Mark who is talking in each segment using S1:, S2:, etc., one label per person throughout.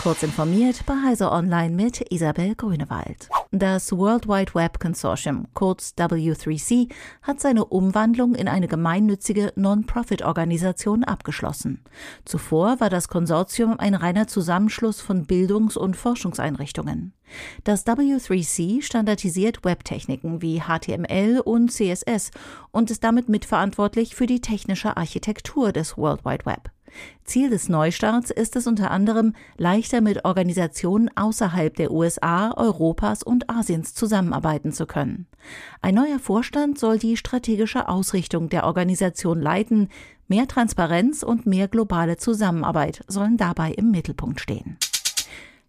S1: Kurz informiert bei Heise Online mit Isabel Grünewald. Das World Wide Web Consortium, kurz W3C, hat seine Umwandlung in eine gemeinnützige Non-Profit-Organisation abgeschlossen. Zuvor war das Konsortium ein reiner Zusammenschluss von Bildungs- und Forschungseinrichtungen. Das W3C standardisiert Webtechniken wie HTML und CSS und ist damit mitverantwortlich für die technische Architektur des World Wide Web. Ziel des Neustarts ist es unter anderem, leichter mit Organisationen außerhalb der USA, Europas und Asiens zusammenarbeiten zu können. Ein neuer Vorstand soll die strategische Ausrichtung der Organisation leiten, mehr Transparenz und mehr globale Zusammenarbeit sollen dabei im Mittelpunkt stehen.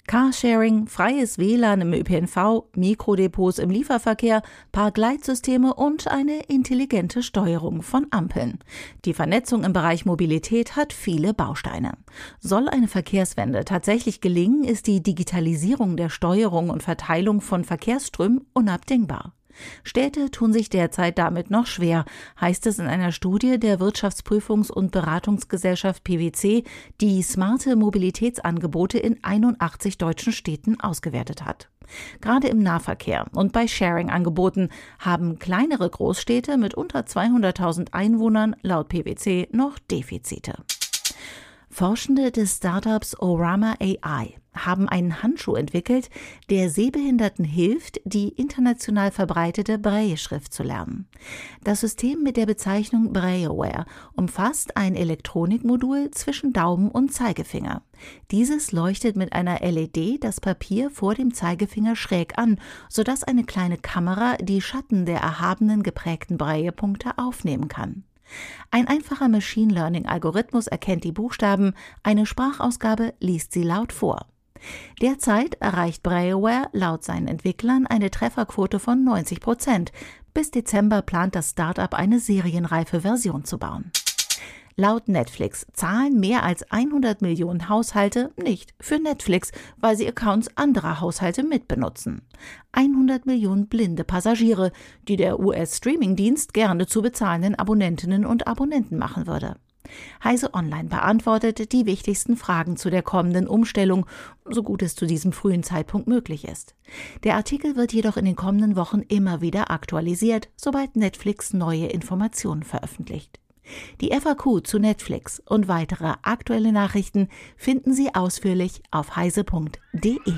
S1: Carsharing, freies WLAN im ÖPNV, Mikrodepots im Lieferverkehr, Parkleitsysteme und eine intelligente Steuerung von Ampeln. Die Vernetzung im Bereich Mobilität hat viele Bausteine. Soll eine Verkehrswende tatsächlich gelingen, ist die Digitalisierung der Steuerung und Verteilung von Verkehrsströmen unabdingbar. Städte tun sich derzeit damit noch schwer, heißt es in einer Studie der Wirtschaftsprüfungs- und Beratungsgesellschaft PwC, die smarte Mobilitätsangebote in 81 deutschen Städten ausgewertet hat. Gerade im Nahverkehr und bei Sharing-Angeboten haben kleinere Großstädte mit unter 200.000 Einwohnern laut PwC noch Defizite. Forschende des Startups Orama AI haben einen Handschuh entwickelt, der Sehbehinderten hilft, die international verbreitete Braille-Schrift zu lernen. Das System mit der Bezeichnung BrailleWare umfasst ein Elektronikmodul zwischen Daumen und Zeigefinger. Dieses leuchtet mit einer LED das Papier vor dem Zeigefinger schräg an, sodass eine kleine Kamera die Schatten der erhabenen geprägten Braillepunkte aufnehmen kann. Ein einfacher Machine Learning Algorithmus erkennt die Buchstaben, eine Sprachausgabe liest sie laut vor. Derzeit erreicht Brailleware laut seinen Entwicklern eine Trefferquote von 90 Prozent. Bis Dezember plant das Startup eine serienreife Version zu bauen. Laut Netflix zahlen mehr als 100 Millionen Haushalte nicht für Netflix, weil sie Accounts anderer Haushalte mitbenutzen. 100 Millionen blinde Passagiere, die der US-Streaming-Dienst gerne zu bezahlenden Abonnentinnen und Abonnenten machen würde. Heise Online beantwortet die wichtigsten Fragen zu der kommenden Umstellung, so gut es zu diesem frühen Zeitpunkt möglich ist. Der Artikel wird jedoch in den kommenden Wochen immer wieder aktualisiert, sobald Netflix neue Informationen veröffentlicht. Die FAQ zu Netflix und weitere aktuelle Nachrichten finden Sie ausführlich auf heise.de.